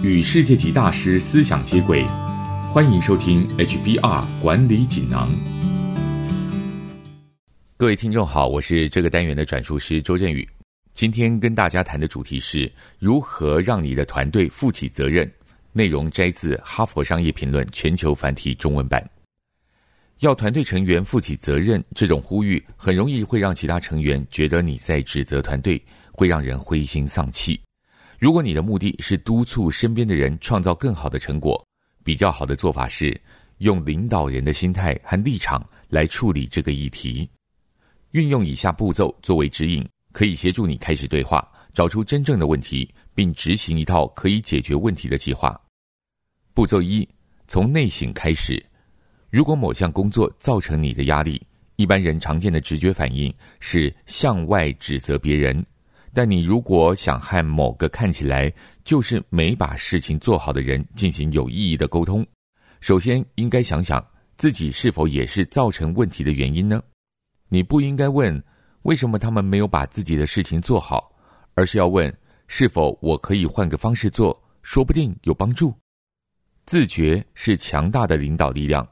与世界级大师思想接轨，欢迎收听 HBR 管理锦囊。各位听众好，我是这个单元的转述师周振宇。今天跟大家谈的主题是如何让你的团队负起责任。内容摘自《哈佛商业评论》全球繁体中文版。要团队成员负起责任，这种呼吁很容易会让其他成员觉得你在指责团队，会让人灰心丧气。如果你的目的是督促身边的人创造更好的成果，比较好的做法是用领导人的心态和立场来处理这个议题。运用以下步骤作为指引，可以协助你开始对话，找出真正的问题，并执行一套可以解决问题的计划。步骤一：从内省开始。如果某项工作造成你的压力，一般人常见的直觉反应是向外指责别人。但你如果想和某个看起来就是没把事情做好的人进行有意义的沟通，首先应该想想自己是否也是造成问题的原因呢？你不应该问为什么他们没有把自己的事情做好，而是要问是否我可以换个方式做，说不定有帮助。自觉是强大的领导力量。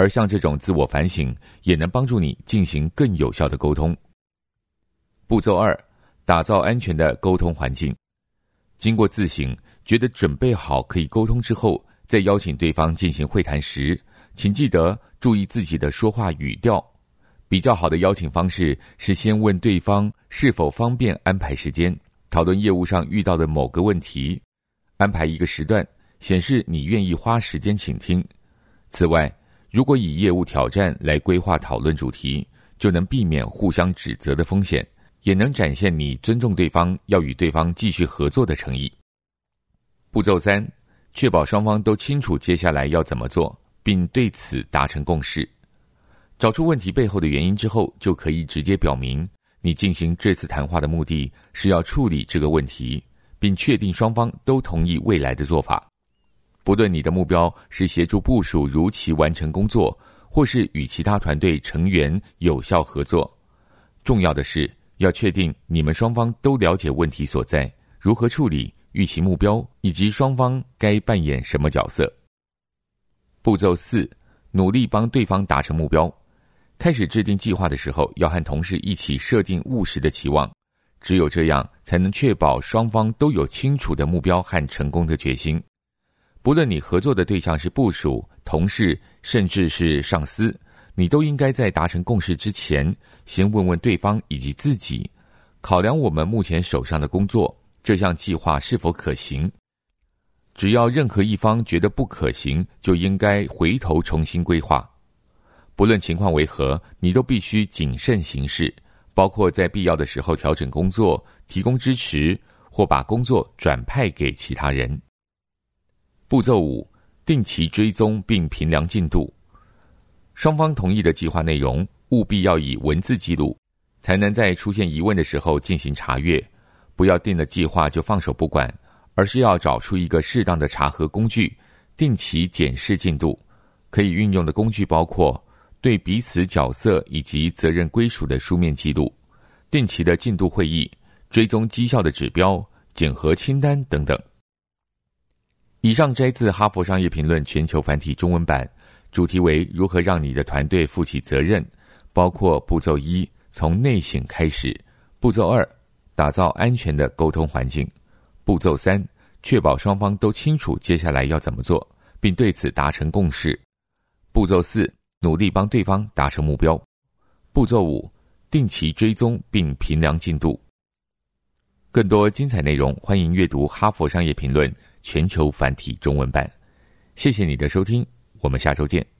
而像这种自我反省，也能帮助你进行更有效的沟通。步骤二：打造安全的沟通环境。经过自省，觉得准备好可以沟通之后，再邀请对方进行会谈时，请记得注意自己的说话语调。比较好的邀请方式是先问对方是否方便安排时间，讨论业务上遇到的某个问题，安排一个时段，显示你愿意花时间倾听。此外，如果以业务挑战来规划讨论主题，就能避免互相指责的风险，也能展现你尊重对方、要与对方继续合作的诚意。步骤三，确保双方都清楚接下来要怎么做，并对此达成共识。找出问题背后的原因之后，就可以直接表明你进行这次谈话的目的是要处理这个问题，并确定双方都同意未来的做法。不论你的目标是协助部署如期完成工作，或是与其他团队成员有效合作，重要的是要确定你们双方都了解问题所在、如何处理、预期目标以及双方该扮演什么角色。步骤四：努力帮对方达成目标。开始制定计划的时候，要和同事一起设定务实的期望，只有这样才能确保双方都有清楚的目标和成功的决心。不论你合作的对象是部属、同事，甚至是上司，你都应该在达成共识之前，先问问对方以及自己，考量我们目前手上的工作，这项计划是否可行。只要任何一方觉得不可行，就应该回头重新规划。不论情况为何，你都必须谨慎行事，包括在必要的时候调整工作、提供支持或把工作转派给其他人。步骤五：定期追踪并评量进度。双方同意的计划内容务必要以文字记录，才能在出现疑问的时候进行查阅。不要定了计划就放手不管，而是要找出一个适当的查核工具，定期检视进度。可以运用的工具包括对彼此角色以及责任归属的书面记录、定期的进度会议、追踪绩效的指标、检核清单等等。以上摘自《哈佛商业评论》全球繁体中文版，主题为如何让你的团队负起责任，包括步骤一：从内省开始；步骤二：打造安全的沟通环境；步骤三：确保双方都清楚接下来要怎么做，并对此达成共识；步骤四：努力帮对方达成目标；步骤五：定期追踪并评量进度。更多精彩内容，欢迎阅读《哈佛商业评论》。全球繁体中文版，谢谢你的收听，我们下周见。